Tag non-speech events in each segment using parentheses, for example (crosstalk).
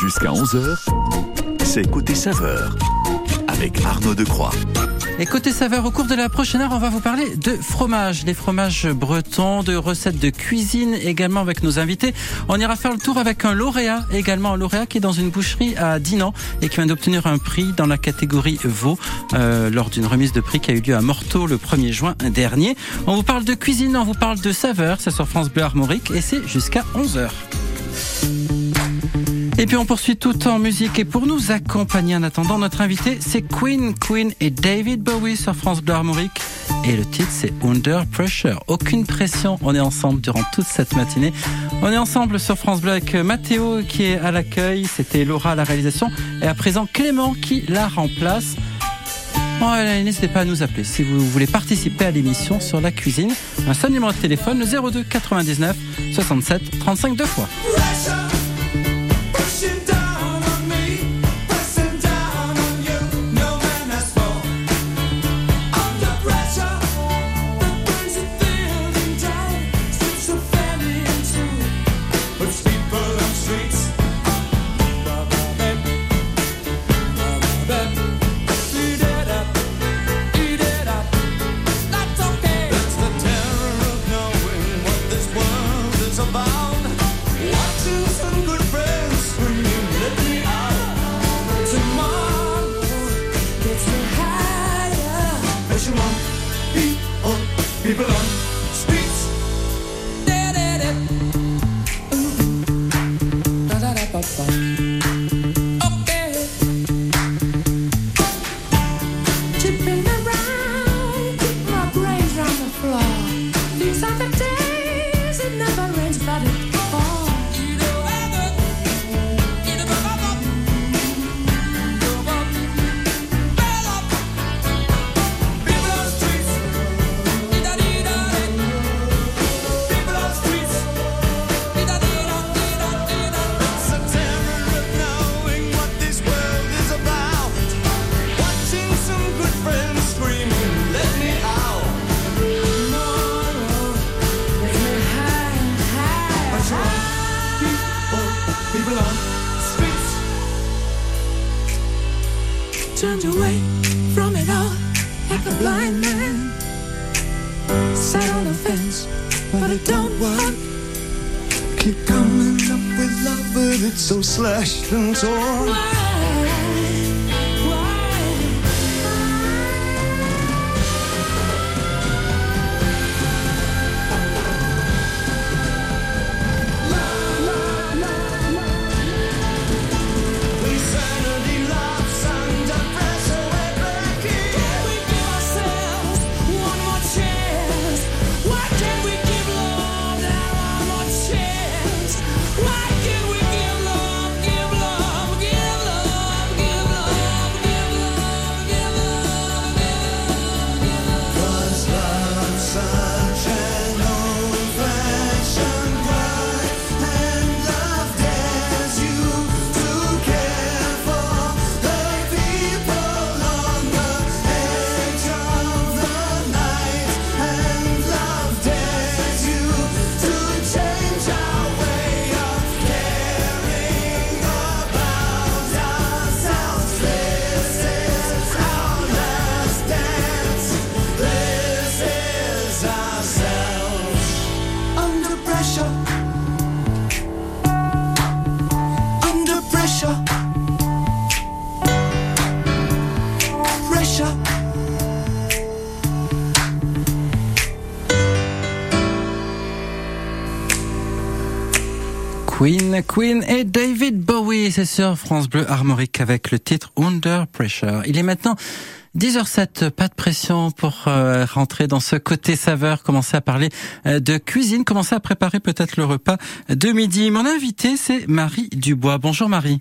Jusqu'à 11h, c'est Côté Saveur avec Arnaud Decroix. Et côté saveur, au cours de la prochaine heure, on va vous parler de fromage, les fromages bretons, de recettes de cuisine, également avec nos invités. On ira faire le tour avec un lauréat, également un lauréat qui est dans une boucherie à Dinan et qui vient d'obtenir un prix dans la catégorie veau euh, lors d'une remise de prix qui a eu lieu à Morteau le 1er juin dernier. On vous parle de cuisine, on vous parle de saveur, c'est sur France Bleu Armorique et c'est jusqu'à 11h. Et puis on poursuit tout en musique et pour nous accompagner en attendant, notre invité c'est Queen, Queen et David Bowie sur France Bleu Armorique. Et le titre c'est Under Pressure. Aucune pression, on est ensemble durant toute cette matinée. On est ensemble sur France Bleu avec Mathéo qui est à l'accueil, c'était Laura à la réalisation et à présent Clément qui la remplace. Allez, n'hésitez pas à nous appeler si vous voulez participer à l'émission sur la cuisine. Un seul numéro de téléphone, le 02 99 67 35 deux fois. Russian Queen, et David Bowie, c'est sur France Bleu Armorique avec le titre Under Pressure. Il est maintenant 10h07, pas de pression pour euh, rentrer dans ce côté saveur, commencer à parler euh, de cuisine, commencer à préparer peut-être le repas de midi. Mon invité, c'est Marie Dubois. Bonjour Marie.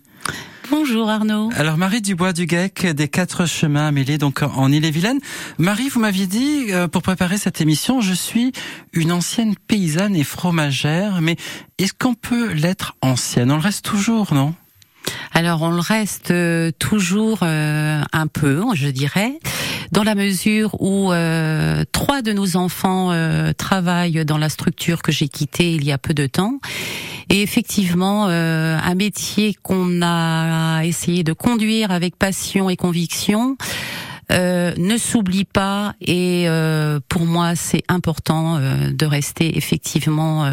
Bonjour Arnaud. Alors Marie Dubois du GEC des Quatre Chemins mêlés donc en Ille-et-Vilaine. Marie, vous m'aviez dit euh, pour préparer cette émission, je suis une ancienne paysanne et fromagère, mais est-ce qu'on peut l'être ancienne? On le reste toujours, non? Alors on le reste euh, toujours euh, un peu, je dirais, dans la mesure où trois de nos enfants travaillent dans la structure que j'ai quittée il y a peu de temps Et effectivement, euh, un métier qu'on a essayé de conduire avec passion et conviction. Euh, ne s'oublie pas et euh, pour moi c'est important euh, de rester effectivement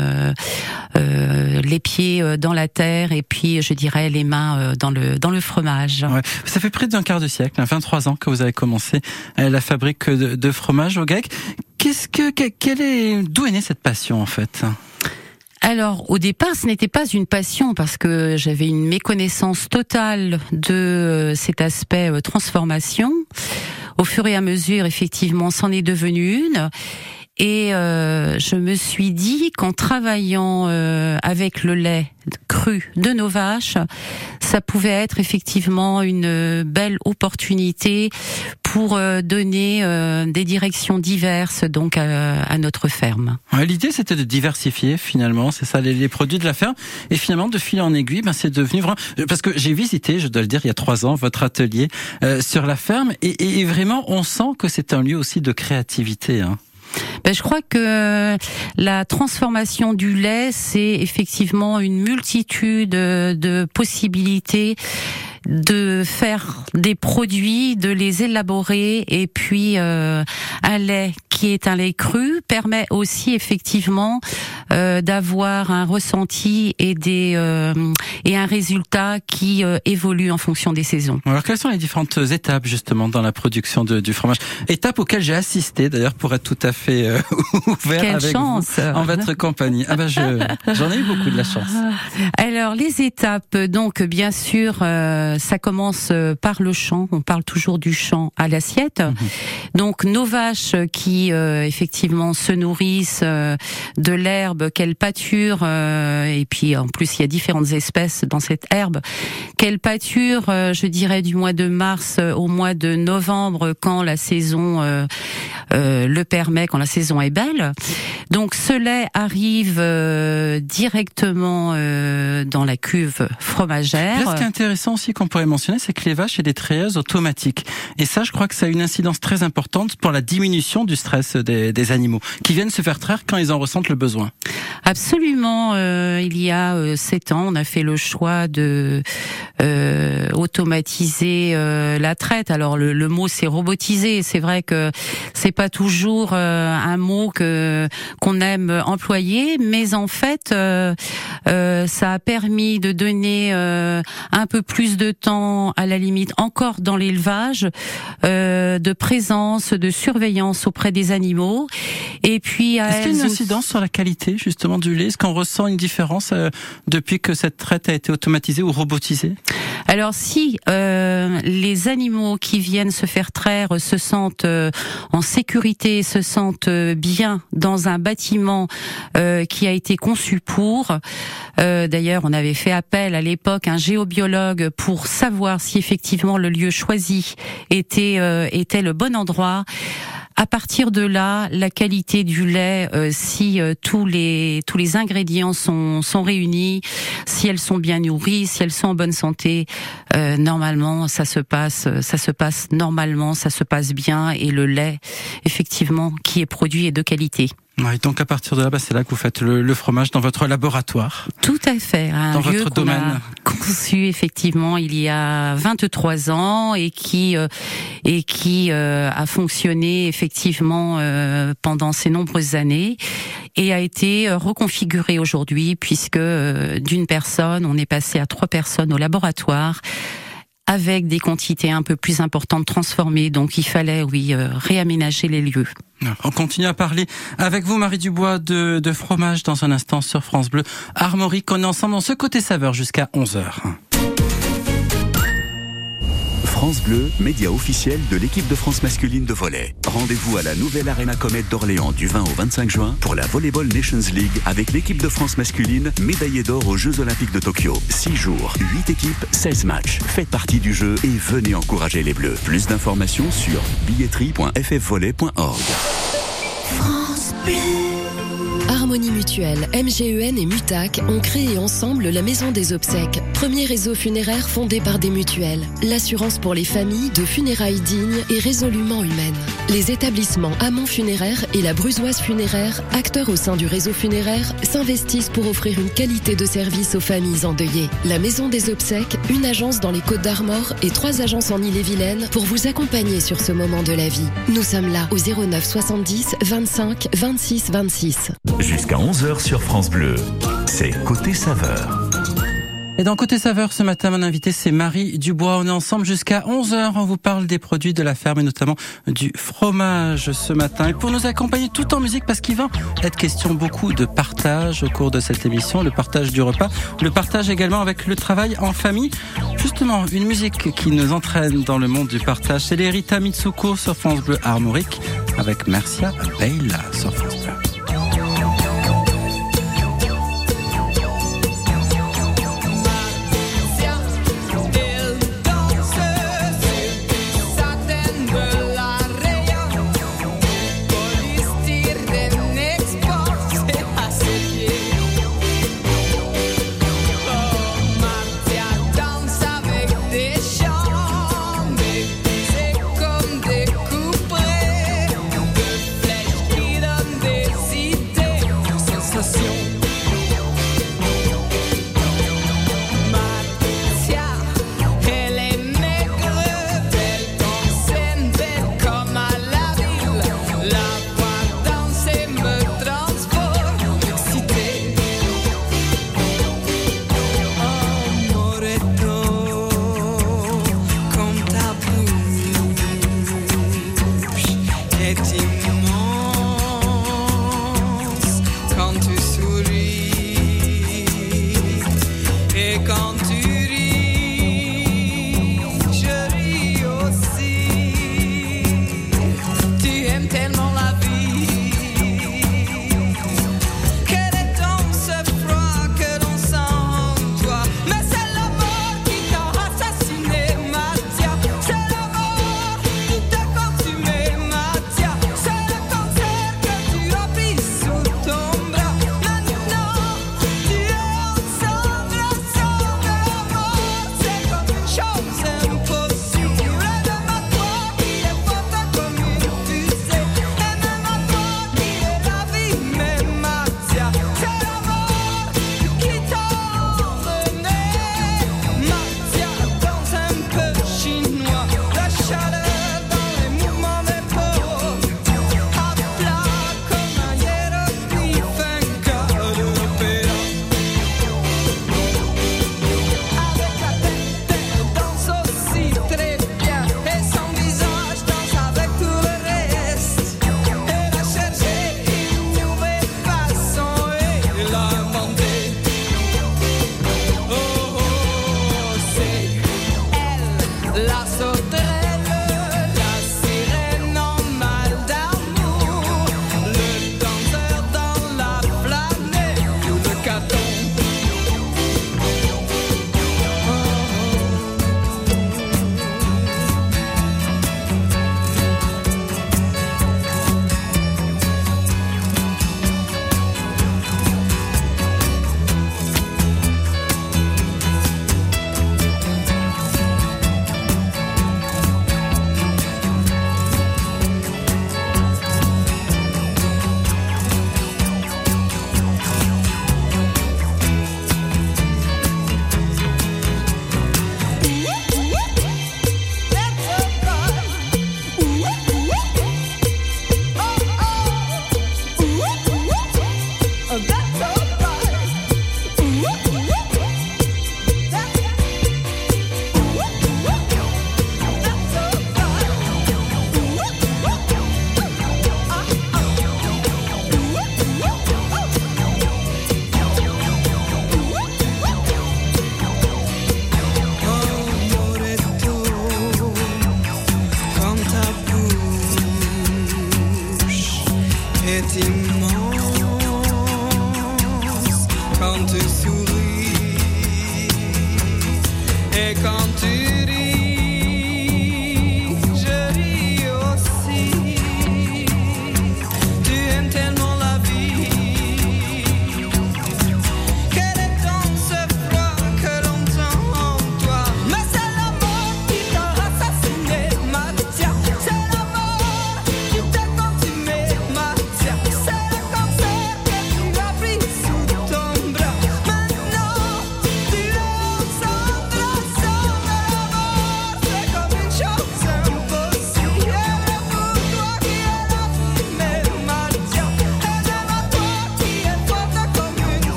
les pieds dans la terre et puis je dirais les mains dans le dans le fromage. Ouais. Ça fait près d'un quart de siècle, 23 ans que vous avez commencé la fabrique de, de fromage au GEC. Qu'est-ce que quelle est d'où est née cette passion en fait? Alors au départ, ce n'était pas une passion parce que j'avais une méconnaissance totale de euh, cet aspect euh, transformation. Au fur et à mesure, effectivement, c'en est devenu une. Et euh, je me suis dit qu'en travaillant avec le lait cru de nos vaches, ça pouvait être effectivement une belle opportunité pour euh, donner euh, des directions diverses donc à, notre ferme. L'idée c'était de diversifier finalement, c'est ça les, produits de la ferme et finalement de fil en aiguille, ben, c'est devenu vraiment parce que j'ai visité, je dois le dire, il y a trois ans votre atelier euh, sur la ferme et, et, vraiment on sent que c'est un lieu aussi de créativité. Hein. Ben, je crois que la transformation du lait, c'est effectivement une multitude de possibilités de faire des produits, de les élaborer et puis euh, un lait qui est un lait cru permet aussi effectivement euh, d'avoir un ressenti et des euh, et un résultat qui euh, évolue en fonction des saisons. Alors quelles sont les différentes étapes justement dans la production de, du fromage? Étapes auxquelles j'ai assisté d'ailleurs pour être tout à fait euh, (laughs) ouvert Quelle avec chance. vous en votre compagnie. Ah ben je j'en ai eu beaucoup de la chance. Alors les étapes donc bien sûr ça commence par le champ, on parle toujours du champ à l'assiette. Mhm. Donc nos vaches qui effectivement se nourrissent de l'herbe quelle pâture, euh, et puis en plus il y a différentes espèces dans cette herbe, quelle pâture, euh, je dirais du mois de mars au mois de novembre quand la saison euh, le permet, quand la saison est belle. Donc ce lait arrive directement dans la cuve fromagère. ce qui est intéressant aussi qu'on pourrait mentionner, c'est que les vaches ont des traieuses automatiques. Et ça, je crois que ça a une incidence très importante pour la diminution du stress des, des animaux, qui viennent se faire traire quand ils en ressentent le besoin. Absolument. Euh, il y a euh, sept ans, on a fait le choix de euh, automatiser euh, la traite. Alors le, le mot c'est robotiser. C'est vrai que c'est pas toujours un mot que qu'on aime employer, mais en fait, ça a permis de donner un peu plus de temps, à la limite, encore dans l'élevage, de présence, de surveillance auprès des animaux. Et puis, est-ce qu'il y a une incidence sur la qualité justement du lait? Est-ce qu'on ressent une différence euh, depuis que cette traite a été automatisée ou robotisée? Alors si euh, les animaux qui viennent se faire traire se sentent euh, en sécurité, se sentent euh, bien dans un bâtiment qui a été conçu pour, d'ailleurs on avait fait appel à l'époque un géobiologue pour savoir si effectivement le lieu choisi était était le bon endroit. À partir de là, la qualité du lait, euh, si euh, tous les tous les ingrédients sont sont réunis, si elles sont bien nourries, si elles sont en bonne santé, euh, normalement ça se passe ça se passe normalement, ça se passe bien et le lait effectivement qui est produit est de qualité. Ouais, donc à partir de là, bah, c'est là que vous faites le, le, fromage dans votre laboratoire. Tout à fait. Un dans votre domaine. conçu effectivement il y a 23 ans et qui euh, et qui euh, a fonctionné effectivement euh, pendant ces nombreuses années et a été reconfiguré aujourd'hui puisque d'une personne on est passé à trois personnes au laboratoire avec des quantités un peu plus importantes transformées. Donc il fallait, oui, réaménager les lieux. On continue à parler avec vous, Marie Dubois, de, de fromage dans un instant sur France Bleu. Armorique, on est ensemble dans ce côté saveur jusqu'à 11h. France Bleu, média officiel de l'équipe de France masculine de volley. Rendez-vous à la nouvelle Arena Comet d'Orléans du 20 au 25 juin pour la Volleyball Nations League avec l'équipe de France masculine médaillée d'or aux Jeux Olympiques de Tokyo. 6 jours, 8 équipes, 16 matchs. Faites partie du jeu et venez encourager les Bleus. Plus d'informations sur billetterie.ffvolley.org. France Bleu. Harmonie Mutuelle, MGEN et Mutac ont créé ensemble la Maison des Obsèques, premier réseau funéraire fondé par des mutuelles. L'assurance pour les familles de funérailles dignes et résolument humaines. Les établissements Amont Funéraire et la Brusoise Funéraire, acteurs au sein du réseau funéraire, s'investissent pour offrir une qualité de service aux familles endeuillées. La Maison des Obsèques, une agence dans les Côtes d'Armor et trois agences en Ille-et-Vilaine pour vous accompagner sur ce moment de la vie. Nous sommes là au 09 70 25 26 26. Jusqu'à 11h sur France Bleu, c'est Côté Saveur. Et dans Côté Saveur, ce matin, mon invité, c'est Marie Dubois. On est ensemble jusqu'à 11h. On vous parle des produits de la ferme et notamment du fromage ce matin. Et pour nous accompagner tout en musique, parce qu'il va être question beaucoup de partage au cours de cette émission, le partage du repas, le partage également avec le travail en famille. Justement, une musique qui nous entraîne dans le monde du partage, c'est les Rita Mitsuko sur France Bleu Armorique avec Mercia Bale sur France Bleu.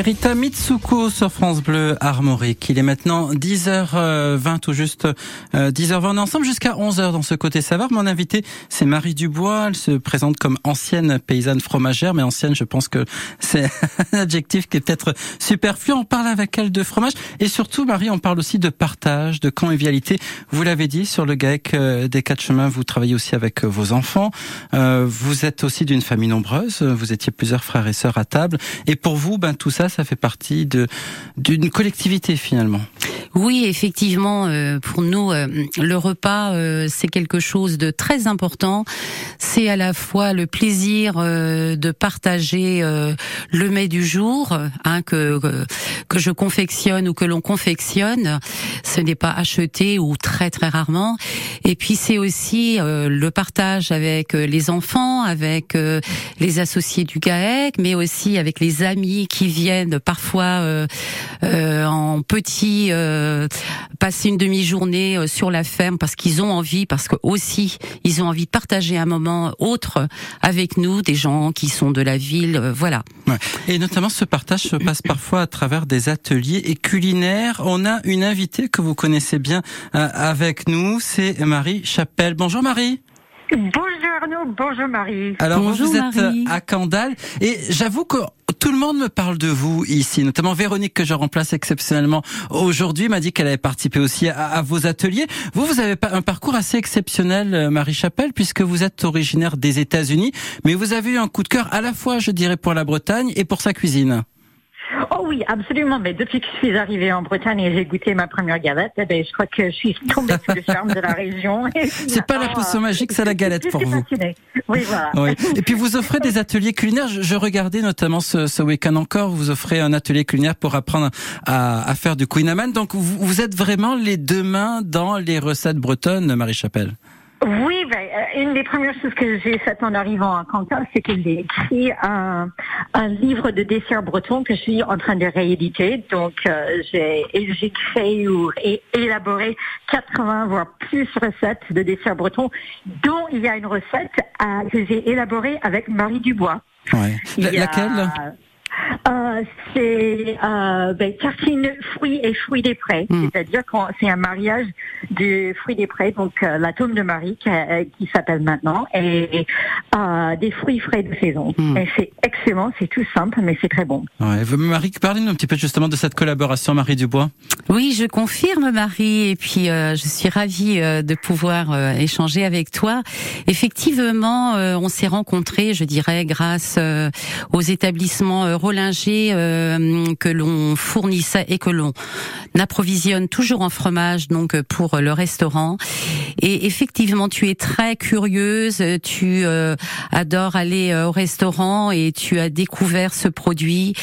Les Rita Mitsuko sur France Bleu Armorique. Il est maintenant 10h20 tout juste 10h20. On est ensemble jusqu'à 11h dans ce côté savoir. Mon invité, c'est Marie Dubois. Elle se présente comme ancienne paysanne fromagère, mais ancienne, je pense que c'est (laughs) un adjectif qui est peut-être superflu. On parle avec elle de fromage et surtout, Marie, on parle aussi de partage, de convivialité. Vous l'avez dit sur le GAEC euh, des quatre chemins, vous travaillez aussi avec euh, vos enfants. Euh, vous êtes aussi d'une famille nombreuse. Vous étiez plusieurs frères et sœurs à table. Et pour vous, ben tout ça, ça fait partie de d'une collectivité finalement. Oui, effectivement, euh, pour nous, euh, le repas, euh, c'est quelque chose de très important. C'est à la fois le plaisir de partager le mets du jour, hein, que, que je confectionne ou que l'on confectionne. Ce n'est pas acheté ou très très rarement. Et puis c'est aussi le partage avec les enfants, avec les associés du GAEC, mais aussi avec les amis qui viennent parfois en petits euh, passer une demi-journée euh, sur la ferme parce qu'ils ont envie, parce que aussi ils ont envie de partager un moment autre avec nous, des gens qui sont de la ville, euh, voilà. Et notamment ce partage se passe parfois à travers des ateliers et culinaires. On a une invitée que vous connaissez bien avec nous, c'est Marie Chapelle. Bonjour Marie. Bonjour Arnaud, bonjour Marie. Alors bonjour vous êtes à Candal et j'avoue que tout le monde me parle de vous ici, notamment Véronique que je remplace exceptionnellement aujourd'hui m'a dit qu'elle avait participé aussi à, vos ateliers. Vous, vous avez un parcours assez exceptionnel, euh, Marie Chapelle, puisque vous êtes originaire des États-Unis, mais vous avez eu un coup de cœur à la fois, je dirais, pour la Bretagne et pour sa cuisine. Oh oui, absolument. Mais depuis que je suis arrivée en Bretagne et j'ai goûté ma première galette, eh ben, je crois que je suis tombée sous le charme de la région. (laughs) C'est pas la potion magique, c'est la galette pour vous. Oui, voilà. Oui. Et puis vous offrez des ateliers culinaires. Je, regardais notamment ce, ce week-end encore, vous offrez un atelier culinaire pour apprendre à, à faire du Queen Donc vous, vous êtes vraiment les deux mains dans les recettes bretonnes, Marie Chapelle. Oui, ben, euh, une des premières choses que j'ai faites en arrivant à Quentin, c'est que j'ai écrit un, un, livre de desserts bretons que je suis en train de rééditer. Donc, euh, j'ai créé ou élaboré 80 voire plus recettes de desserts bretons, dont il y a une recette euh, que j'ai élaborée avec Marie Dubois. Ouais. Laquelle? Euh, c'est euh, ben, tartine fruits et fruits des prés, hmm. c'est-à-dire que c'est un mariage de fruits des prés, donc euh, la tome de Marie qui, euh, qui s'appelle maintenant, et euh, des fruits frais de saison. Hmm. Et c'est excellent, c'est tout simple, mais c'est très bon. Ouais. Marie, parlez-nous un petit peu justement de cette collaboration, Marie Dubois. Oui, je confirme, Marie, et puis je suis ravie de pouvoir échanger avec toi. Effectivement, on s'est rencontrés, je dirais, grâce aux établissements Euh, que l'on fournissait et que l'on approvisionne toujours en fromage donc pour le restaurant. Et effectivement, tu es très curieuse, tu euh, adores aller euh, au restaurant et tu as découvert ce produit.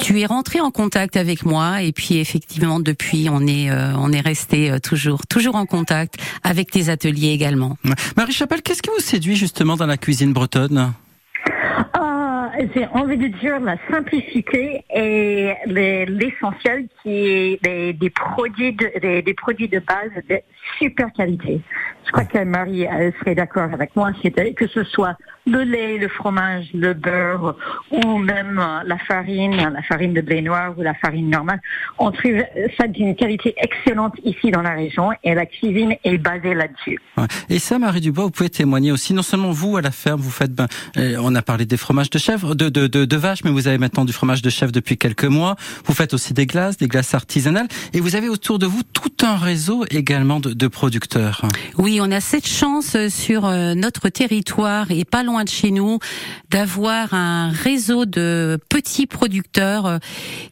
Tu es rentrée en contact avec moi et puis effectivement depuis on est on est resté toujours toujours en contact avec tes ateliers également. Marie Chapelle, qu'est-ce qui vous séduit justement dans la cuisine bretonne? J'ai envie de dire la simplicité et l'essentiel qui est des, produits de, des, produits de base de super qualité. Je crois que Marie serait d'accord avec moi, que ce soit le lait, le fromage, le beurre ou même euh, la farine, la farine de blé noir ou la farine normale. On trouve ça d'une qualité excellente ici dans la région et la cuisine est basée là-dessus. Et ça, Marie Dubois, vous pouvez témoigner aussi. Non seulement vous à la ferme, vous faites, ben, euh, on a parlé des fromages de chèvre, de, de, de, de vache, mais vous avez maintenant du fromage de chèvre depuis quelques mois. Vous faites aussi des glaces, des glaces artisanales, et vous avez autour de vous tout un réseau également de, de producteurs. Oui, on a cette chance sur euh, notre territoire et pas loin de chez nous d'avoir un réseau de petits producteurs euh,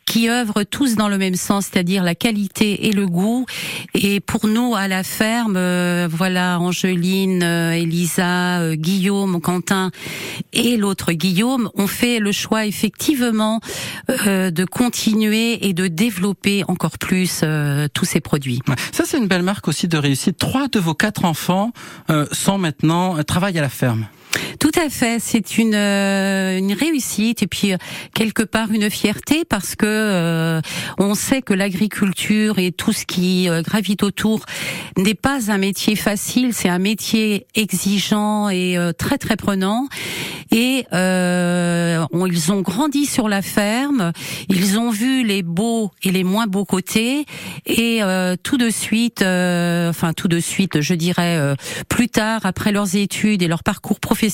qui œuvrent tous dans le même sens, c'est-à-dire la qualité et le goût. Et pour nous à la ferme, euh, voilà Angeline, euh, Elisa, Guillaume, Quentin et l'autre Guillaume ont fait le choix effectivement de continuer et de développer encore plus tous ces produits. Ça c'est une belle marque aussi de réussite. Trois de vos quatre enfants sont maintenant travaillent à la ferme. Tout à fait, c'est une, euh, une réussite et puis euh, quelque part une fierté parce que euh, on sait que l'agriculture et tout ce qui gravite autour n'est pas un métier facile, c'est un métier exigeant et très très prenant. Et ils ont grandi sur la ferme, ils ont vu les beaux et les moins beaux côtés et tout de suite, enfin tout de suite, je dirais plus tard après leurs études et leur parcours professionnel,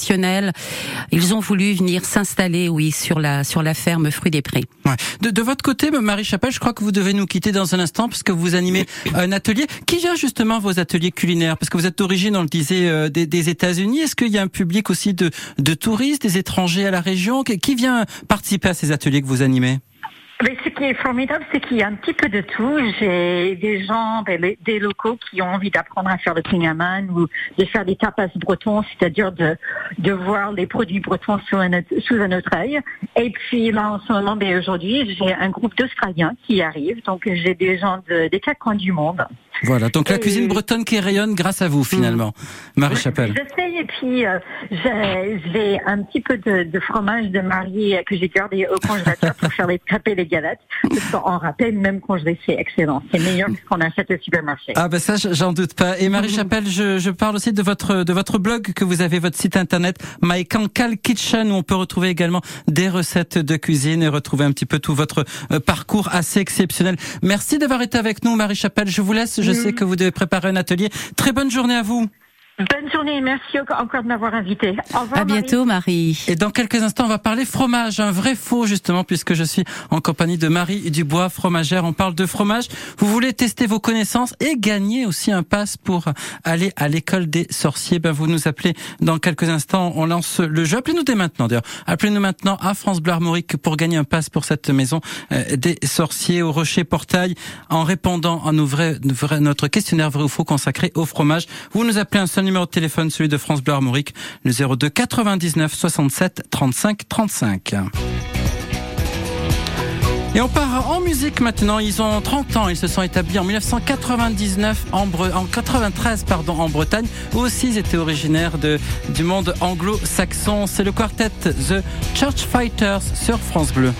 ils ont voulu venir s'installer, oui, sur la ferme Fruits des Prés. De, votre côté, Marie Chapelle, je crois que vous devez nous quitter dans un instant parce que vous animez un atelier. Qui gère justement vos ateliers culinaires? Parce que vous êtes d'origine, on le disait, euh, des, des États-Unis. Est-ce qu'il y a un public aussi de, de touristes, des étrangers à la région? Qui vient participer à ces ateliers que vous animez? Mais ce qui est formidable, c'est qu'il y a un petit peu de tout. J'ai des gens, ben, des locaux qui ont envie d'apprendre à faire le pingaman ou de faire des tapas bretons, c'est-à-dire de, de voir les produits bretons sous un, sous un autre œil. Et puis là, en ce moment, ben, aujourd'hui, j'ai un groupe d'Australiens qui arrivent. Donc, j'ai des gens de, des quatre coins du monde. Voilà, donc la cuisine bretonne qui rayonne grâce à vous finalement, Marie Chapelle. J'essaye et puis euh, j'ai un petit peu de, de, fromage de Marie que j'ai gardé au congélateur pour faire les taper les galettes. Parce même congelé, c'est excellent. C'est meilleur que ce qu'on achète au supermarché. Ah ben ça, j'en doute pas. Et Marie Chapelle, je, je, parle aussi de votre de votre blog que vous avez, votre site internet My Cancale Kitchen où on peut retrouver également des recettes de cuisine et retrouver un petit peu tout votre euh, parcours assez exceptionnel. Merci d'avoir été avec nous, Marie Chapelle. Je vous laisse. Je je sais que vous devez préparer un atelier. Très bonne journée à vous. Bonne journée, merci encore de m'avoir invité. Au revoir. À bientôt, Marie. Et dans quelques instants, on va parler fromage, un vrai faux justement, puisque je suis en compagnie de Marie Dubois, fromagère. On parle de fromage. Vous voulez tester vos connaissances et gagner aussi un pass pour aller à l'école des sorciers. Ben, vous nous appelez dans quelques instants. On lance le jeu. Appelez-nous dès maintenant, d'ailleurs. Appelez-nous maintenant à France Bleu Armorique pour gagner un pass pour cette maison euh, des sorciers au Rocher Portail en répondant à nos vrais, notre questionnaire vrai ou faux consacré au fromage. Vous nous appelez un seul numéro de téléphone, celui de France Bleu Armorique, le 02 99 67 35 35. Et on part en musique maintenant. Ils ont 30 ans. Ils se sont établis en 1999 en, en 93 pardon en Bretagne. Eux aussi ils étaient originaires de du monde anglo-saxon. C'est le quartet The Church Fighters sur France Bleu.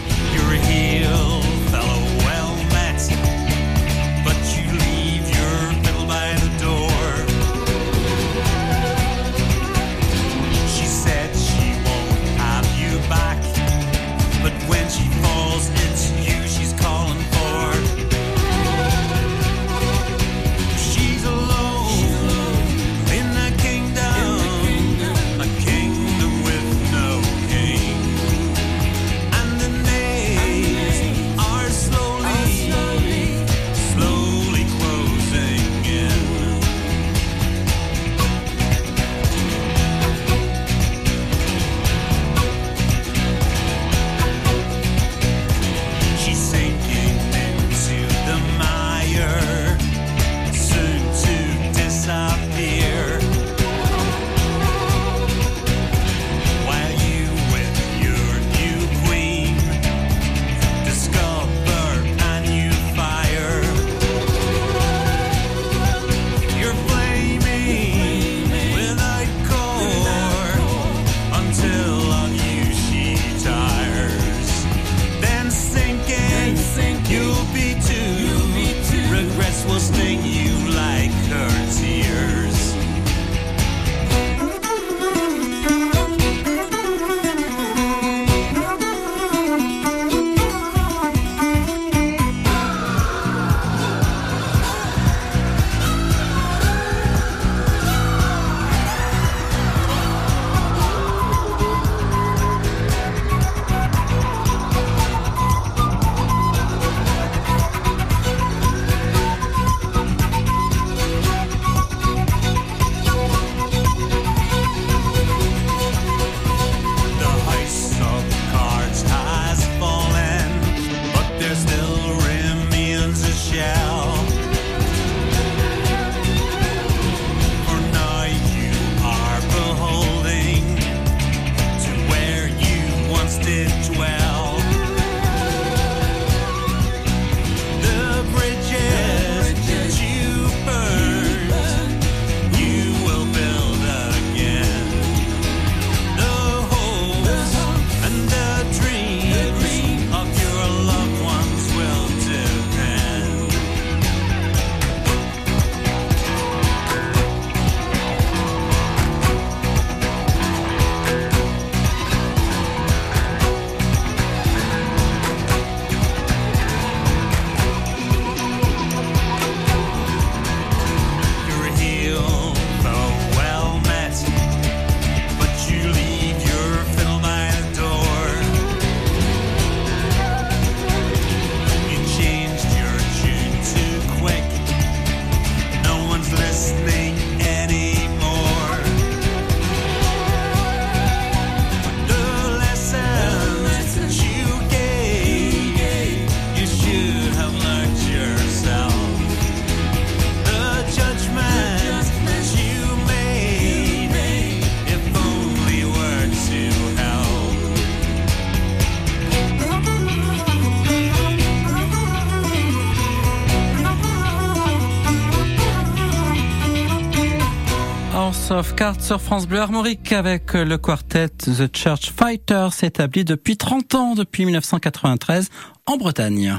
Of Cards sur France Bleu Armorique avec le quartet The Church Fighters établi depuis 30 ans, depuis 1993 en Bretagne.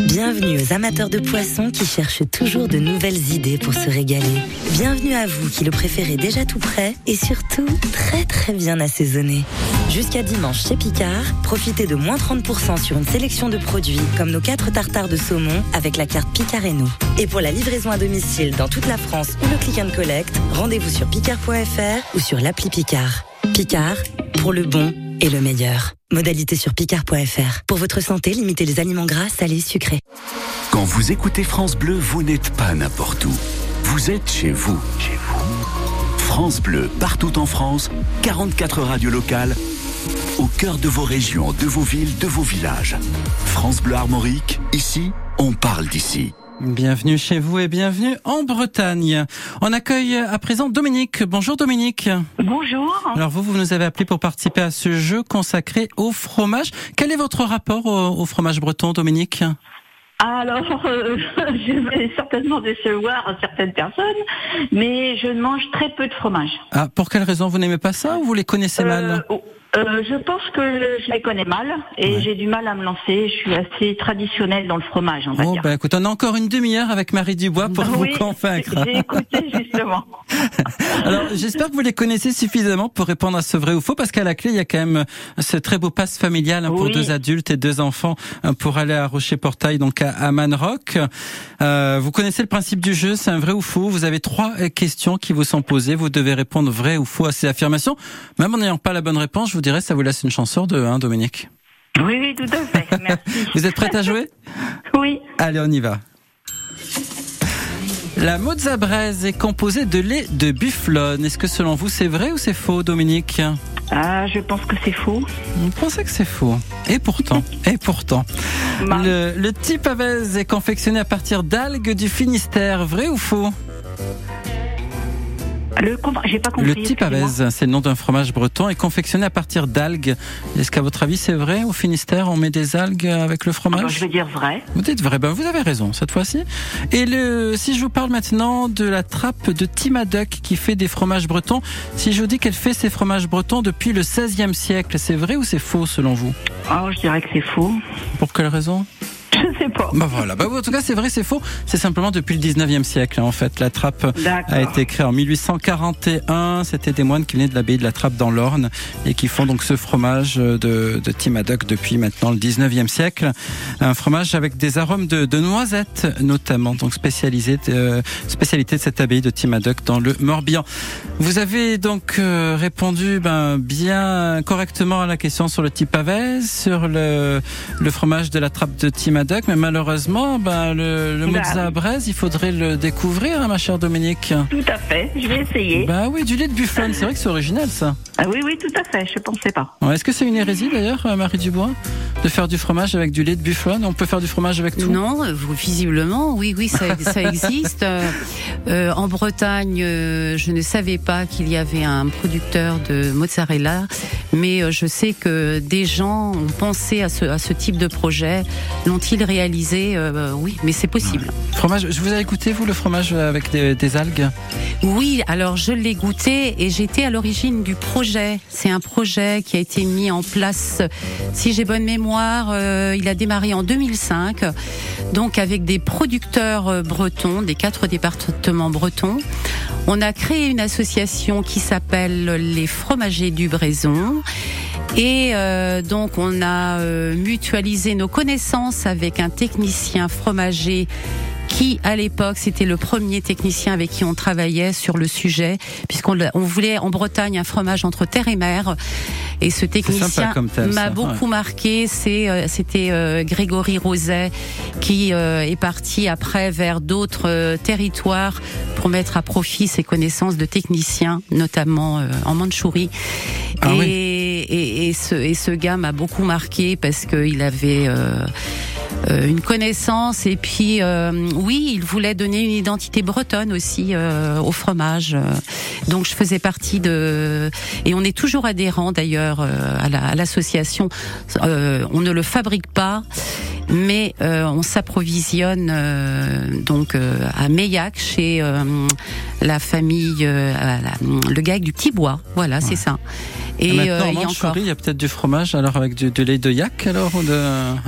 Bienvenue aux amateurs de poissons qui cherchent toujours de nouvelles idées pour se régaler. Bienvenue à vous qui le préférez déjà tout prêt et surtout très très bien assaisonné. Jusqu'à dimanche chez Picard, profitez de moins 30% sur une sélection de produits comme nos 4 tartares de saumon avec la carte Picard et nous. Et pour la livraison à domicile dans toute la France ou le click and collect, rendez-vous sur picard.fr ou sur l'appli Picard. Picard, pour le bon et le meilleur. Modalité sur picard.fr. Pour votre santé, limitez les aliments gras, salés, sucrés. Quand vous écoutez France Bleu, vous n'êtes pas n'importe où. Vous êtes chez vous. Chez vous. France Bleu, partout en France, 44 radios locales, au cœur de vos régions, de vos villes, de vos villages. France Bleu Armorique, ici, on parle d'ici. Bienvenue chez vous et bienvenue en Bretagne. On accueille à présent Dominique. Bonjour Dominique. Bonjour. Alors vous, vous nous avez appelé pour participer à ce jeu consacré au fromage. Quel est votre rapport au, au fromage breton, Dominique? Alors, euh, (laughs) je vais certainement décevoir certaines personnes, mais je mange très peu de fromage. Ah, pour quelle raison? Vous n'aimez pas ça ou vous les connaissez mal? Euh, euh, je pense que je les connais mal et Ouais. j'ai du mal à me lancer. Je suis assez traditionnelle dans le fromage, on va Oh, dire. bah écoute, on a encore une demi-heure avec Marie Dubois pour (laughs) oui, vous convaincre. j'ai écouté (laughs) justement. Alors, j'espère que vous les connaissez suffisamment pour répondre à ce vrai ou faux, parce qu'à la clé, il y a quand même ce très beau passe familial hein, pour Oui. deux adultes et deux enfants hein, pour aller à Rocher-Portail, donc à, Manrock. Euh, vous connaissez le principe du jeu, c'est un vrai ou faux? Vous avez trois questions qui vous sont posées. Vous devez répondre vrai ou faux à ces affirmations. Même en n'ayant pas la bonne réponse, je vous dirais, ça vous laisse une chance sur deux, hein, Dominique. Oui, oui, tout à fait. (laughs) Merci. Vous êtes prête à jouer (laughs) Oui. Allez, on y va. La mozza braise est composée de lait de bufflone. Est-ce que selon vous c'est vrai ou c'est faux, Dominique Ah, je pense que c'est faux. Vous pensez que c'est faux. Et pourtant, (laughs) et pourtant. Bah. Le, le type avez est confectionné à partir d'algues du Finistère. Vrai ou faux? Le comp- j'ai pas compris. Le type avez, c'est le nom d'un fromage breton, est confectionné à partir d'algues. Est-ce qu'à votre avis c'est vrai Au Finistère, on met des algues avec le fromage bah, je vais dire vrai. Vous dites vrai, ben vous avez raison cette fois-ci. Et le, si je vous parle maintenant de la trappe de Timaduck qui fait des fromages bretons, si je vous dis qu'elle fait ses fromages bretons depuis le XVIe siècle, c'est vrai ou c'est faux selon vous? Oh, je dirais que c'est faux. Pour quelle raison? (laughs) Je sais pas. Bah voilà, bah, en tout cas c'est vrai, c'est faux. C'est simplement depuis le 19e siècle en fait. La trappe a été créée en 1841. C'était des moines qui venaient de l'abbaye de la Trappe dans l'Orne et qui font donc ce fromage de, de Timaduck depuis maintenant le 19e siècle. Un fromage avec des arômes de, de noisettes notamment, donc spécialisé, euh, spécialité de cette abbaye de Timaduck dans le Morbihan. Vous avez donc euh, répondu ben, bien correctement à la question sur le type Avez, sur le, le fromage de la Trappe de Timaduck, mais malheureusement, ben, le, le Bah, mozza braise, il faudrait le découvrir, hein, ma chère Dominique. Tout à fait. Je vais essayer. Bah oui, du lait de bufflone, c'est vrai que c'est original ça. Ah oui, oui, tout à fait. Je pensais pas. Ouais, Est-ce que c'est une hérésie d'ailleurs, euh, Marie Dubois, de faire du fromage avec du lait de bufflone On peut faire du fromage avec tout? Non, euh, visiblement, oui, oui, ça, ça existe. Euh, en Bretagne, euh, je ne savais pas qu'il y avait un producteur de mozzarella, mais je sais que des gens ont pensé à ce, à ce type de projet. L'ont-ils réalisé Euh, Oui, mais c'est possible. Fromage, je vous avez goûté vous le fromage avec des, des algues Oui, alors je l'ai goûté et j'étais à l'origine du projet. C'est un projet qui a été mis en place, si j'ai bonne mémoire, euh, il a démarré en 2005, donc avec des producteurs euh, bretons, des quatre départements bretons. On a créé une association qui s'appelle les Fromagers du Bréson. Et euh, donc on a euh, mutualisé nos connaissances avec un technicien fromager qui, à l'époque, c'était le premier technicien avec qui on travaillait sur le sujet, puisqu'on on voulait en Bretagne un fromage entre terre et mer. Et ce technicien m'a beaucoup marqué. C'est, euh, c'était euh, Grégory Roset qui euh, est parti après vers d'autres euh, territoires pour mettre à profit ses connaissances de technicien, notamment en Mandchourie. Ah et, oui. et, et ce, et ce gars m'a beaucoup marqué parce qu'il avait une connaissance et puis euh, oui, il voulait donner une identité bretonne aussi euh, au fromage. Euh, Donc je faisais partie de et on est toujours adhérent d'ailleurs euh, à la- à l'association. Euh, on ne le fabrique pas. Mais euh, on s'approvisionne euh, donc euh, à Meillac chez euh, la famille, euh, le gars du petit bois. Voilà, c'est ça. Et Et euh, en il y a Mandchourie, encore. il y a peut-être du fromage, alors avec du, du lait de yak, alors ou de...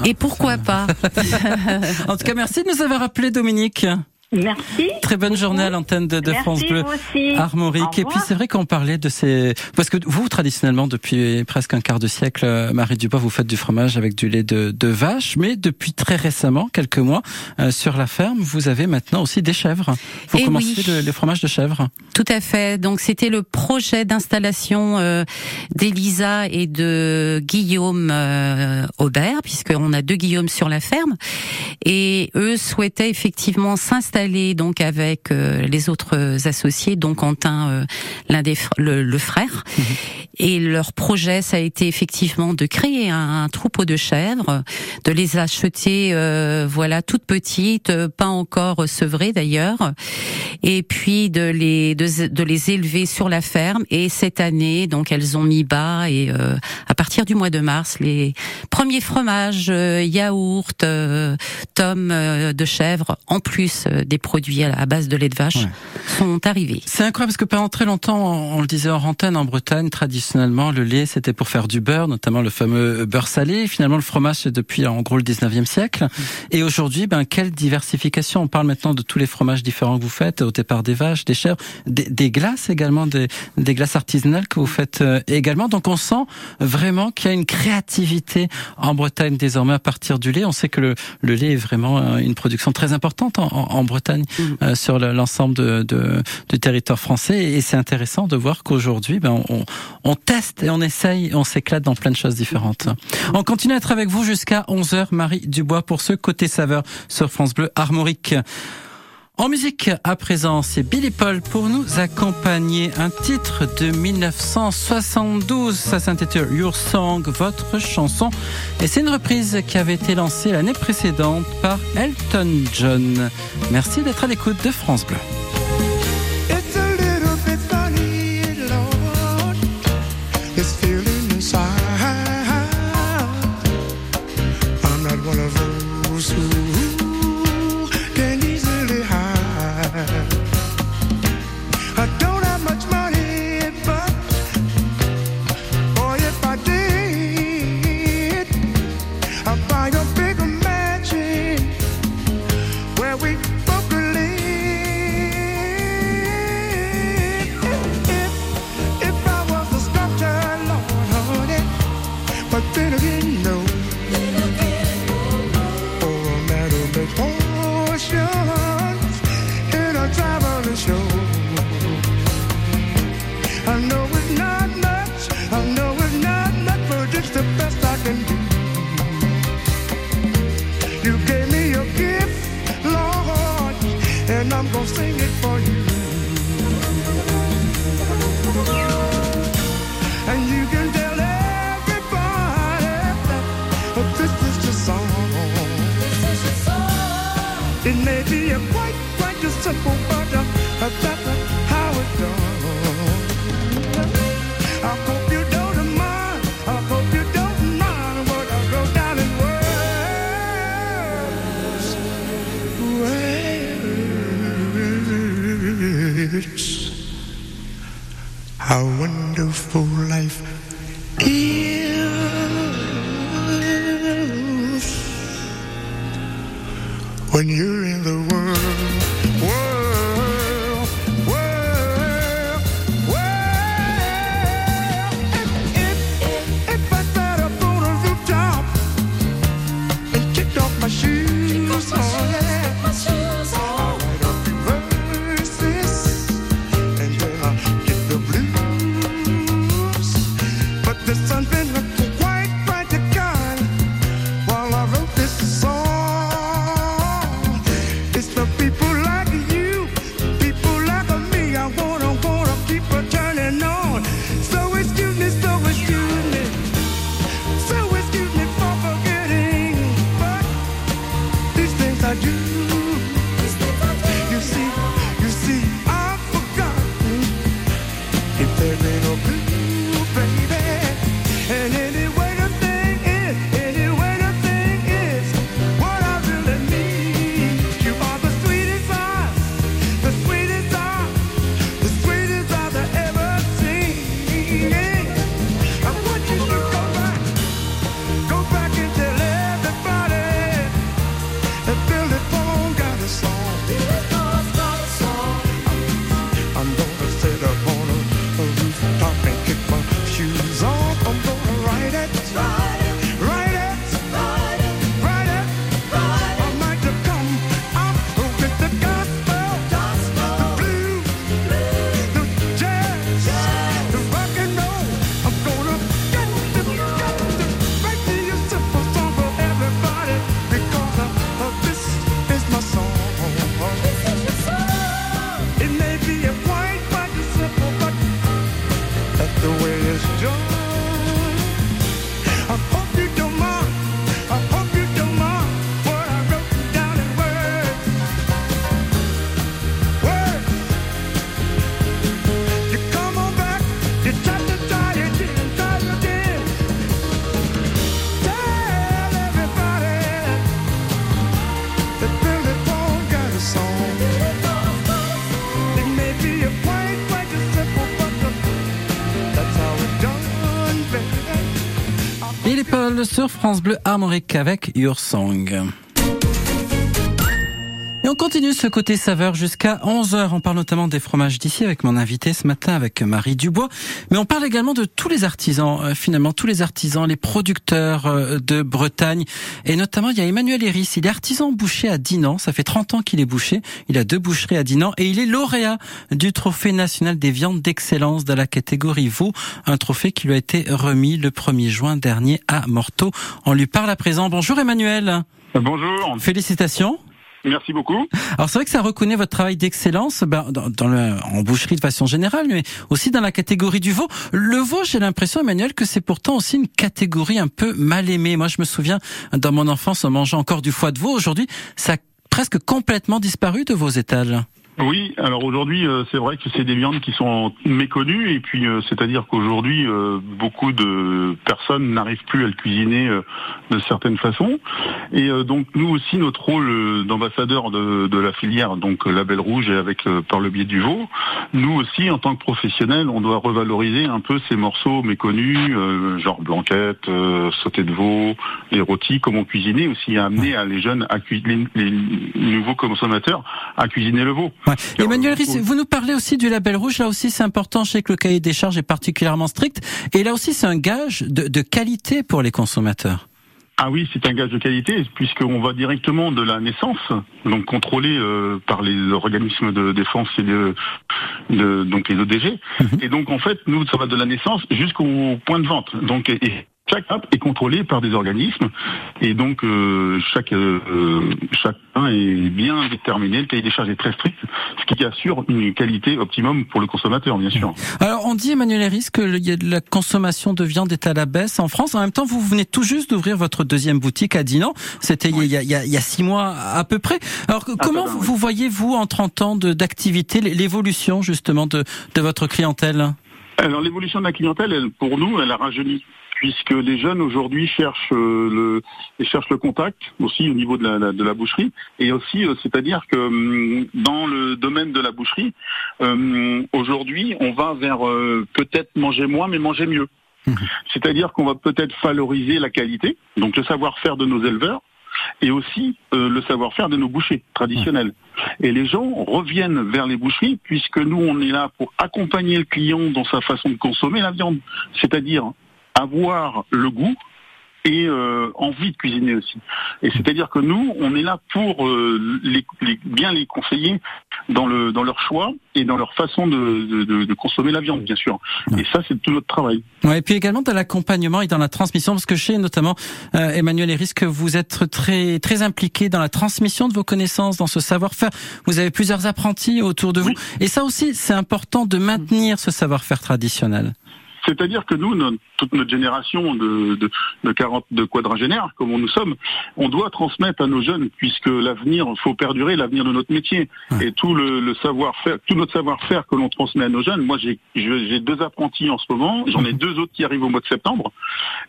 Et pourquoi pas (laughs) En tout cas, merci de nous avoir appelé, Dominique. Merci. Très bonne journée à l'antenne de, France Bleu. aussi. Armorique. Et puis c'est vrai qu'on parlait de ces... Parce que vous, traditionnellement, depuis presque un quart de siècle, euh, Marie Dubois, vous faites du fromage avec du lait de, de vache. Mais depuis très récemment, quelques mois, euh, sur la ferme, vous avez maintenant aussi des chèvres. Vous Eh commencez oui. le, les fromages de chèvres. Tout à fait. Donc c'était le projet d'installation euh, d'Elisa et de Guillaume euh, Aubert, puisqu'on a deux Guillaume sur la ferme, et eux souhaitaient effectivement s'installer donc avec euh, les autres associés, donc Quentin, euh, l'un des fr- le, le frère. Et leur projet, ça a été effectivement de créer un, un troupeau de chèvres, de les acheter, euh, voilà, toutes petites, pas encore sevrées d'ailleurs, et puis de les de, de les élever sur la ferme. Et cette année, donc elles ont mis bas et à partir du mois de mars, les premiers fromages, yaourts, tomes de chèvre, en plus des produits à, base de lait de vache, Ouais. sont arrivés. C'est incroyable parce que pendant très longtemps, on, le disait en antenne, en Bretagne, traditionnellement, le lait, c'était pour faire du beurre, notamment le fameux beurre salé. Finalement, le fromage, c'est depuis, en gros, le 19e siècle. Et aujourd'hui, ben, quelle diversification. On parle maintenant de tous les fromages différents que vous faites, au départ des vaches, des chèvres, des, des glaces également, des, des glaces artisanales que vous faites euh, également. Donc, on sent vraiment qu'il y a une créativité en Bretagne désormais à partir du lait. On sait que le, le lait est vraiment euh, une production très importante en, en- en Bretagne euh, sur le- l'ensemble de, de- du territoire français. Et c'est intéressant de voir qu'aujourd'hui, ben, on, on teste et on essaye, on s'éclate dans plein de choses différentes. On continue à être avec vous jusqu'à 11h, Marie Dubois, pour ce côté saveur sur France Bleu Armorique. En musique, à présent, c'est Billy Paul pour nous accompagner un titre de 1972. Ça s'intitule Your Song, votre chanson. Et c'est une reprise qui avait été lancée l'année précédente par Elton John. Merci d'être à l'écoute de France Bleu. How wonderful life sur France Bleu Armorique avec Your Song. Et on continue ce côté saveur jusqu'à 11h. On parle notamment des fromages d'ici avec mon invité ce matin, avec Marie Dubois. Mais on parle également de tous les artisans, euh, finalement, tous les artisans, les producteurs euh, de Bretagne. Et notamment, il y a Emmanuel Héris. Il est artisan boucher à Dinan. Ça fait 30 ans qu'il est boucher. Il a deux boucheries à Dinan. Et il est lauréat du trophée national des viandes d'excellence dans la catégorie veau. Un trophée qui lui a été remis le 1er juin dernier à Morteau. On lui parle à présent. Bonjour Emmanuel. Bonjour, Félicitations. Merci beaucoup. Alors c'est vrai que ça reconnaît votre travail d'excellence ben, dans, dans le, en boucherie de façon générale, mais aussi dans la catégorie du veau. Le veau, j'ai l'impression, Emmanuel, que c'est pourtant aussi une catégorie un peu mal aimée. Moi, je me souviens, dans mon enfance, on mangeait encore du foie de veau. Aujourd'hui, ça a presque complètement disparu de vos étals. Oui, alors aujourd'hui, euh, c'est vrai que c'est des viandes qui sont méconnues et puis euh, c'est-à-dire qu'aujourd'hui, euh, beaucoup de personnes n'arrivent plus à le cuisiner euh, de certaines façons. Et euh, donc nous aussi, notre rôle euh, d'ambassadeur de, de la filière, donc euh, Label Rouge et avec euh, par le biais du veau, nous aussi, en tant que professionnels, on doit revaloriser un peu ces morceaux méconnus, euh, genre blanquette, euh, sauté de veau, les rôtis, comment cuisiner, aussi à amener à les jeunes, à cuisiner, les nouveaux consommateurs à cuisiner le veau. Ouais. Emmanuel Riss, vous nous parlez aussi du label rouge. Là aussi, c'est important. Je sais que le cahier des charges est particulièrement strict. Et là aussi, c'est un gage de, de qualité pour les consommateurs. Ah oui, c'est un gage de qualité puisqu'on va directement de la naissance, donc contrôlé euh, par les organismes de défense et de, de- donc les ODG. Et donc en fait, nous, ça va de la naissance jusqu'au point de vente. Donc et, et chaque app est contrôlé par des organismes et donc euh, chaque euh, chacun est bien déterminé. Le cahier des charges est très strict, ce qui assure une qualité optimum pour le consommateur, bien sûr. Alors, on dit, Emmanuel Harris, que il la consommation de viande est à la baisse en France. En même temps, vous venez tout juste d'ouvrir votre deuxième boutique à Dinan. C'était il, y a, il a- il y a six mois à peu près. Alors, comment vous, oui. voyez, vous, en 30 ans d'activité, l'évolution justement de, de votre clientèle? Alors l'évolution de la clientèle, elle, pour nous, elle a rajeuni puisque les jeunes aujourd'hui cherchent euh, le cherchent le contact aussi au niveau de la, de la boucherie. Et aussi euh, c'est-à-dire que hum, dans le domaine de la boucherie hum, aujourd'hui on va vers euh, peut-être manger moins mais manger mieux. C'est-à-dire qu'on va peut-être valoriser la qualité donc le savoir-faire de nos éleveurs et aussi euh, le savoir-faire de nos bouchers traditionnels. Et les gens reviennent vers les boucheries puisque nous, on est là pour accompagner le client dans sa façon de consommer la viande, c'est-à-dire avoir le goût et euh, envie de cuisiner aussi. Et c'est-à-dire que nous, on est là pour euh, les, les- bien les conseiller dans, le, dans leur choix et dans leur façon de, de- de- consommer la viande, bien sûr. Et ça, c'est tout notre travail. Ouais, et puis également dans l'accompagnement et dans la transmission, parce que je sais notamment, euh, Emmanuel Héris, que vous êtes très très impliqué dans la transmission de vos connaissances, dans ce savoir-faire. Vous avez plusieurs apprentis autour de vous. Et ça aussi, c'est important de maintenir ce savoir-faire traditionnel. C'est-à-dire que nous, notre- toute notre génération de, de, de 40 de quadragénaires, comme nous sommes, on doit transmettre à nos jeunes, puisque l'avenir, il faut perdurer l'avenir de notre métier. Et tout le, le savoir-faire, tout notre savoir-faire que l'on transmet à nos jeunes. Moi, j'ai deux apprentis en ce moment, j'en ai deux autres qui arrivent au mois de septembre.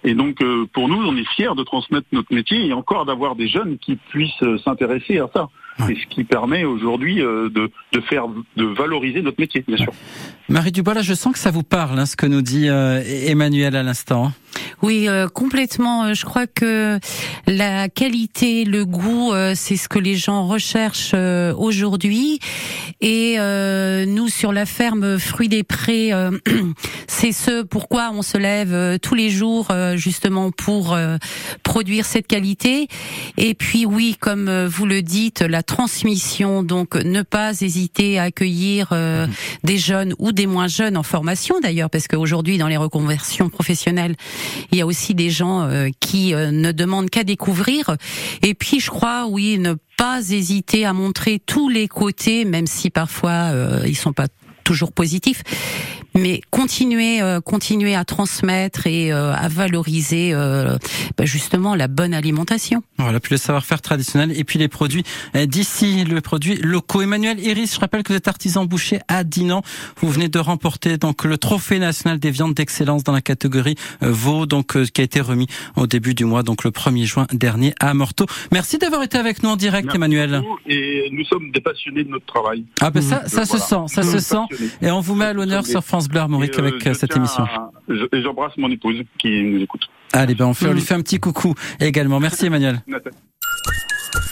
Et donc, euh, pour nous, on est fiers de transmettre notre métier et encore d'avoir des jeunes qui puissent euh, s'intéresser à ça. C'est ce qui permet aujourd'hui euh, de, de faire, de valoriser notre métier, bien sûr. Marie Dubois, là, je sens que ça vous parle, hein, ce que nous dit euh, Emmanuel à l'instant. Oui, euh, complètement. Euh, Je crois que la qualité, le goût, euh, c'est ce que les gens recherchent aujourd'hui. Et nous, sur la ferme Fruits des Prés, (clears throat) c'est ce pourquoi on se lève tous les jours, justement pour produire cette qualité. Et puis oui, comme vous le dites, la transmission. Donc, ne pas hésiter à accueillir des jeunes ou des moins jeunes en formation d'ailleurs, parce qu'aujourd'hui, dans les reconversions professionnelles, il y a aussi des gens euh, qui euh, ne demandent qu'à découvrir. Et puis, je crois, oui, ne pas hésiter à montrer tous les côtés, même si parfois euh, ils sont pas toujours positifs, mais continuer, euh, continuer à transmettre et euh, à valoriser euh, bah, justement la bonne alimentation. Voilà, puis le savoir-faire traditionnel et puis les produits euh, d'ici, le produit locaux. Emmanuel Iris, je rappelle que vous êtes artisan boucher à Dinan. Vous venez de remporter donc le trophée national des viandes d'excellence dans la catégorie euh, veau, donc euh, qui a été remis au début du mois, donc le 1er juin dernier à Morteau. Merci d'avoir été avec nous en direct, Merci Emmanuel. Et nous sommes des passionnés de notre travail. Ah ben ça, ça se voilà. sent, ça se sent. Et on vous met à l'honneur sur France Bleu Armorique euh, avec euh, je cette émission. à- Et j'embrasse mon épouse qui nous écoute. Allez, ben on, fait, on lui fait un petit coucou également. Merci Emmanuel.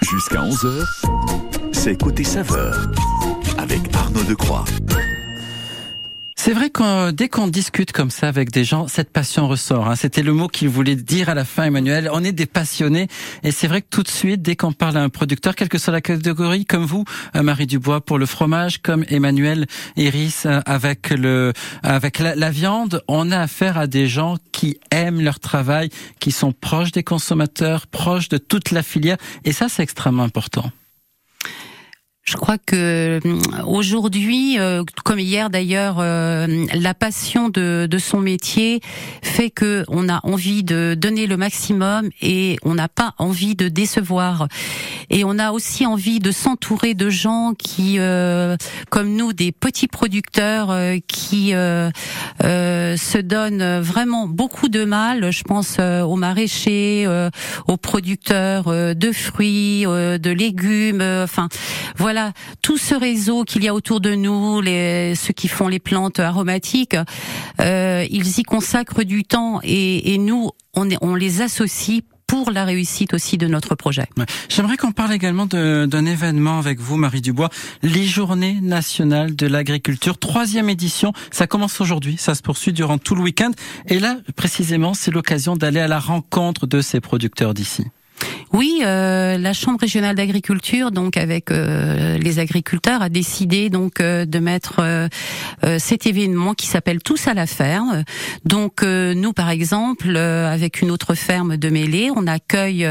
Jusqu'à 11h, c'est Côté Saveur avec Arnaud Decroix. C'est vrai que dès qu'on discute comme ça avec des gens, cette passion ressort. hein. C'était le mot qu'il voulait dire à la fin, Emmanuel. On est des passionnés, et c'est vrai que tout de suite, dès qu'on parle à un producteur, quelle que soit la catégorie, comme vous, euh, Marie Dubois pour le fromage, comme Emmanuel Iris euh, avec le avec la viande, on a affaire à des gens qui aiment leur travail, qui sont proches des consommateurs, proches de toute la filière, et ça, c'est extrêmement important. Je crois que hum, aujourd'hui, euh, comme hier d'ailleurs, euh, la passion de, de son métier fait que on a envie de donner le maximum et on n'a pas envie de décevoir. Et on a aussi envie de s'entourer de gens qui, euh, comme nous, des petits producteurs euh, qui euh, euh, se donnent vraiment beaucoup de mal. Je pense euh, aux maraîchers, euh, aux producteurs euh, de fruits, euh, de légumes. euh, Enfin, voilà tout ce réseau qu'il y a autour de nous, les ceux qui font les plantes aromatiques, euh, ils y consacrent du temps et, et nous, on, est- on les associe pour la réussite aussi de notre projet. J'aimerais qu'on parle également d'un événement avec vous, Marie Dubois, les Journées nationales de l'agriculture, troisième édition. Ça commence aujourd'hui, ça se poursuit durant tout le week-end. Et là, précisément, c'est l'occasion d'aller à la rencontre de ces producteurs d'ici. Oui, euh, la Chambre régionale d'agriculture, donc avec euh, les agriculteurs, a décidé donc euh, de mettre euh, euh, cet événement qui s'appelle Tous à la ferme. Donc euh, nous, par exemple, avec une autre ferme de Mêlée, on accueille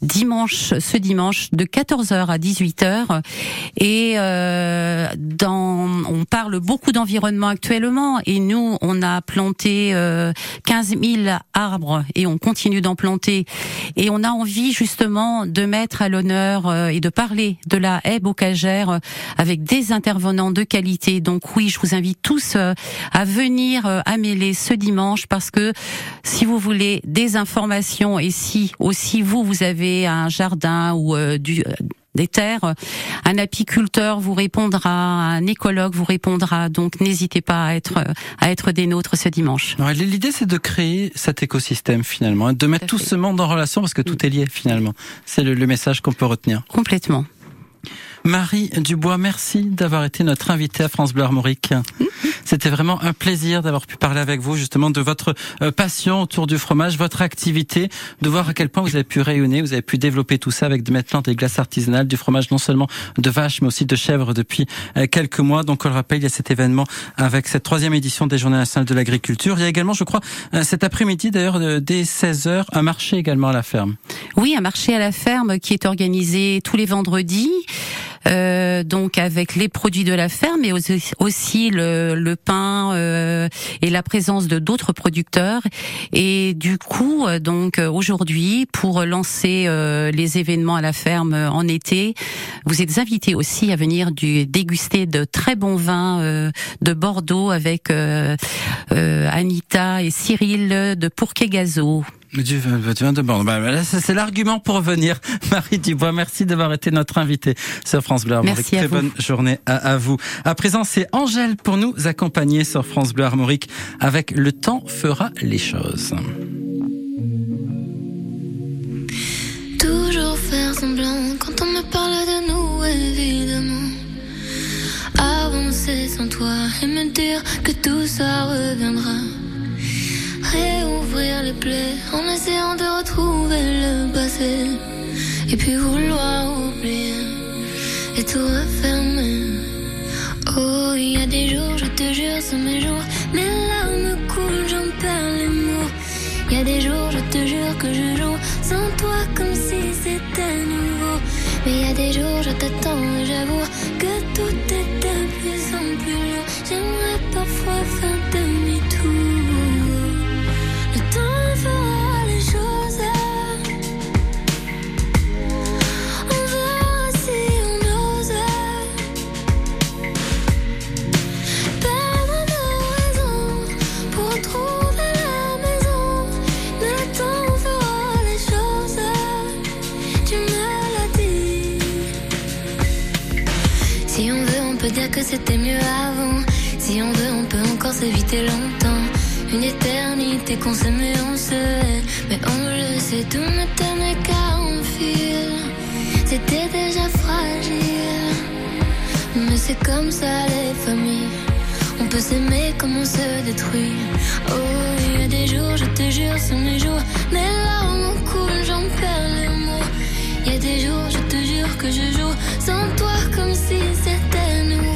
dimanche, ce dimanche, de 14h à 18h, et dans, on parle beaucoup d'environnement actuellement, et nous, on a planté euh, 15 000 arbres et on continue d'en planter, et on a envie justement de mettre à l'honneur euh, et de parler de la haie bocagère euh, avec des intervenants de qualité. Donc oui, je vous invite tous euh, à venir à Mêlée ce dimanche parce que si vous voulez des informations et si aussi vous vous avez un jardin ou du des terres, un apiculteur vous répondra, un écologue vous répondra. Donc n'hésitez pas à être à être des nôtres ce dimanche. Ouais, L'idée, c'est de créer cet écosystème finalement, hein, de mettre tout ce monde en relation parce que tout est lié finalement. C'est le, le message qu'on peut retenir. Complètement. Marie Dubois, merci d'avoir été notre invitée à France Bleu Armorique. (laughs) C'était vraiment un plaisir d'avoir pu parler avec vous justement de votre euh, passion autour du fromage, votre activité, de voir à quel point vous avez pu rayonner, vous avez pu développer tout ça avec de maintenant des glaces artisanales, du fromage non seulement de vache mais aussi de chèvre depuis euh, quelques mois. Donc on le rappelle, il y a cet événement avec cette troisième édition des Journées nationales de l'agriculture. Il y a également, je crois, euh, cet après-midi d'ailleurs dès 16h, un marché également à la ferme. Oui, un marché à la ferme qui est organisé tous les vendredis. Euh, donc avec les produits de la ferme, mais aussi, le, le pain euh, et la présence de d'autres producteurs. Et du coup, euh, donc euh, aujourd'hui, pour lancer euh, les événements à la ferme en été, vous êtes invités aussi à venir du, déguster de très bons vins de Bordeaux avec Anita et Cyril de Pourquet-Gazo. Bah, c'est l'argument pour venir. (laughs) Marie Dubois, merci d'avoir été notre invitée sur France Bleu Armorique. Merci à Très vous. bonne journée à, à vous. À présent, c'est Angèle pour nous accompagner sur France Bleu Armorique avec Le temps fera les choses. Toujours faire semblant quand on me parle de nous, évidemment. Avancer sans toi et me dire que tout ça reviendra. Réouvrir les plaies en essayant de retrouver le passé. Et puis vouloir oublier et tout refermer. Oh, il y a des jours, je te jure, c'est mes jours. Mes larmes coulent, j'en perds les mots. Il y a des jours, je te jure que je joue sans toi comme si c'était nouveau. Mais il y a des jours, je t'attends et j'avoue que tout est de plus en plus. J'aimerais parfois faire demi-tour. Que c'était mieux avant. Si on veut, on peut encore s'éviter longtemps. Une éternité qu'on s'aimait, on se hait. Mais on le sait, tout ne tenait qu'à fil. C'était déjà fragile. Mais c'est comme ça les familles. On peut s'aimer comme on se détruit. Oh, il y a des jours, je te jure, c'est mes jours. Mes larmes coulent, j'en perds les mots. Il y a des jours, je te jure que je joue sans toi comme si c'était nouveau.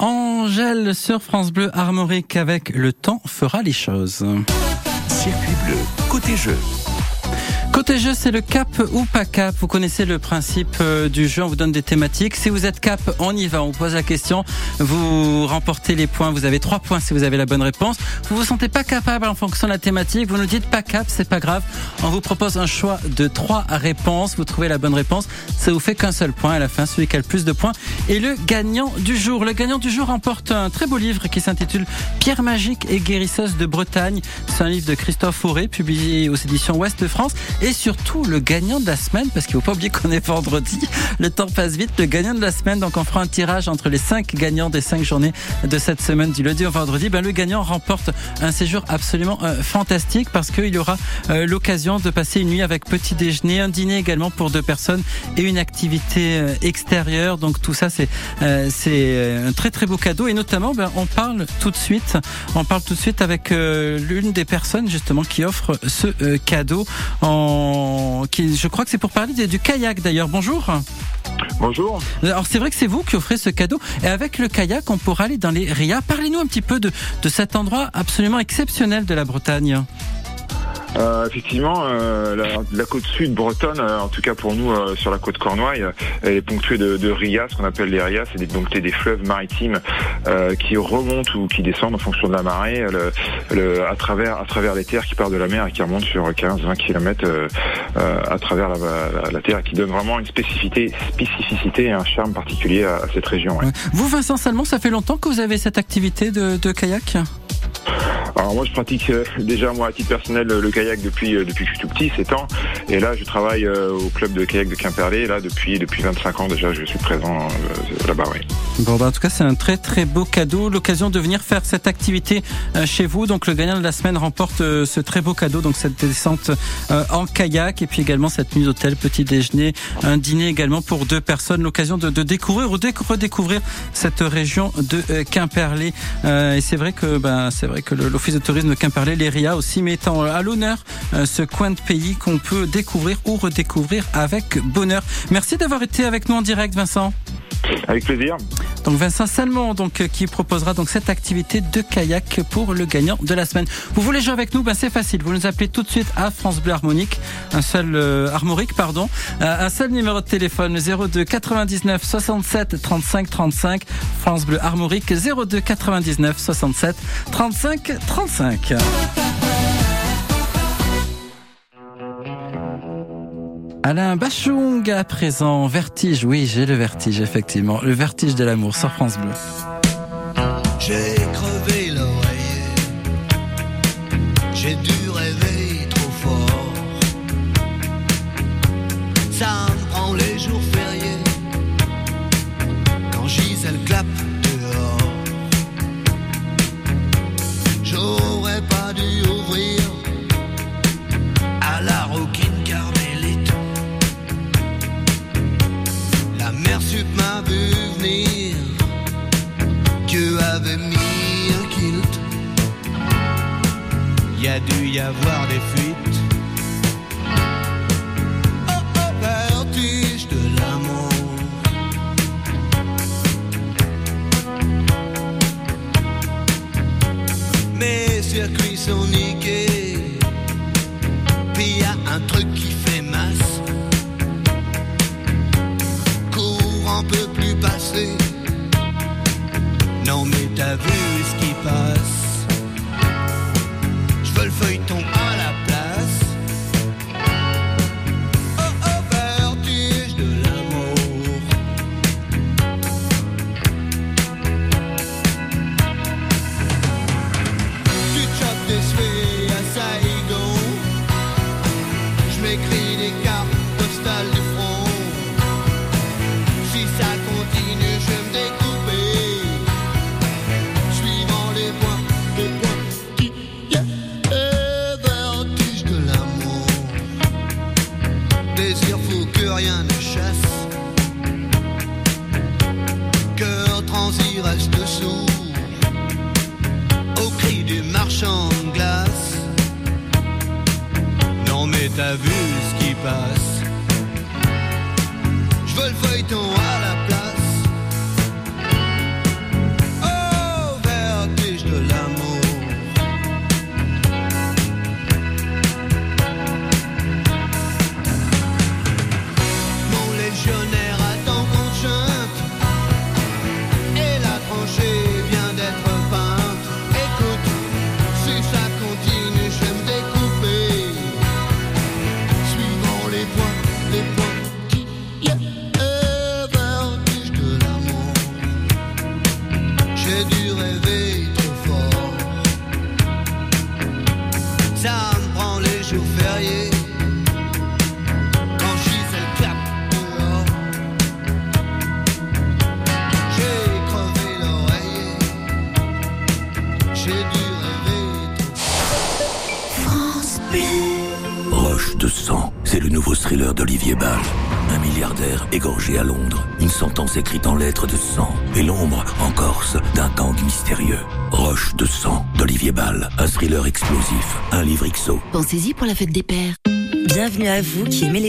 Angèle sur France Bleu Armorique avec Le temps fera les choses. Circuit bleu, côté jeu. Côté jeu, c'est le cap ou pas cap. Vous connaissez le principe euh, du jeu. On vous donne des thématiques. Si vous êtes cap, on y va. On vous pose la question. Vous remportez les points. Vous avez trois points si vous avez la bonne réponse. Vous vous sentez pas capable en fonction de la thématique. Vous nous dites pas cap, c'est pas grave. On vous propose un choix de trois réponses. Vous trouvez la bonne réponse. Ça vous fait qu'un seul point à la fin. Celui qui a le plus de points est le gagnant du jour. Le gagnant du jour remporte un très beau livre qui s'intitule Pierre magique et guérisseuse de Bretagne. C'est un livre de Christophe Fauré, publié aux éditions Ouest de France. Et surtout, le gagnant de la semaine, parce qu'il faut pas oublier qu'on est vendredi. Le temps passe vite. Le gagnant de la semaine, donc on fera un tirage entre les cinq gagnants des cinq journées de cette semaine, du lundi au vendredi. Ben, le gagnant remporte un séjour absolument euh, fantastique parce qu'il aura euh, l'occasion de passer une nuit avec petit déjeuner, un dîner également pour deux personnes et une activité euh, extérieure. Donc tout ça, c'est c'est un très très beau cadeau. Et notamment, ben, on parle tout de suite, on parle tout de suite avec l'une des personnes justement qui offre ce cadeau. En, qui, je crois que c'est pour parler du- du kayak d'ailleurs. Bonjour. Bonjour. Alors c'est vrai que c'est vous qui offrez ce cadeau et avec le kayak on pourra aller dans les RIA. Parlez-nous un petit peu de, de cet endroit absolument exceptionnel de la Bretagne. Euh, effectivement, euh, la, la côte sud bretonne, euh, en tout cas pour nous sur la côte cornouaille, elle est ponctuée de, de rias, ce qu'on appelle les rias, c'est des, donc des, fleuves maritimes qui remontent ou qui descendent en fonction de la marée le, le- à travers à travers les terres qui partent de la mer et qui remontent sur 15-20 km à travers la, la- la terre et qui donne vraiment une spécificité, spécificité et un charme particulier à, à cette région. ouais. Vous, Vincent Salmon, ça fait longtemps que vous avez cette activité de, de kayak? Alors moi je pratique déjà moi à titre personnel le, kayak depuis euh, depuis que je suis tout petit, 7 ans. Et là je travaille euh, au club de kayak de Quimperlé. Là depuis depuis 25 ans déjà je suis présent euh, là-bas. Bon, bah, en tout cas, c'est un très très beau cadeau, l'occasion de venir faire cette activité chez vous. Donc, le gagnant de la semaine remporte ce très beau cadeau, donc cette descente en kayak et puis également cette nuit d'hôtel, petit déjeuner, un dîner également pour deux personnes. L'occasion de, découvrir ou de redécouvrir cette région de Quimperlé. Et c'est vrai que ben c'est vrai que l'office de tourisme de Quimperlé, l'ERIA aussi mettant à l'honneur euh, ce coin de pays qu'on peut découvrir ou redécouvrir avec bonheur. Merci d'avoir été avec nous en direct, Vincent. Avec plaisir. Donc Vincent Salmon donc euh, qui proposera donc cette activité de kayak pour le gagnant de la semaine. Vous voulez jouer avec nous? Ben c'est facile, vous nous appelez tout de suite à France Bleu Harmonique, un seul euh, harmonique pardon, Euh, un seul numéro de téléphone le 02 99 67 35 35 France Bleu Armorique 02 99 67 35 35. Alain Bachung à présent, vertige, oui j'ai le vertige effectivement, le vertige de l'amour sur France Bleu. Y avoir des fuites. Oh oh, vertige de l'amour. Mes circuits sont niqués. Puis y a un truc qui fait masse. Courant peut plus passer. Non mais t'as vu ce qui passe à Londres, une sentence écrite en lettres de sang, et l'ombre, en Corse, d'un gang mystérieux. Roche de sang d'Olivier Ball, un thriller explosif, un livre XO. Pensez-y pour la fête des pères. Bienvenue à vous qui aimez les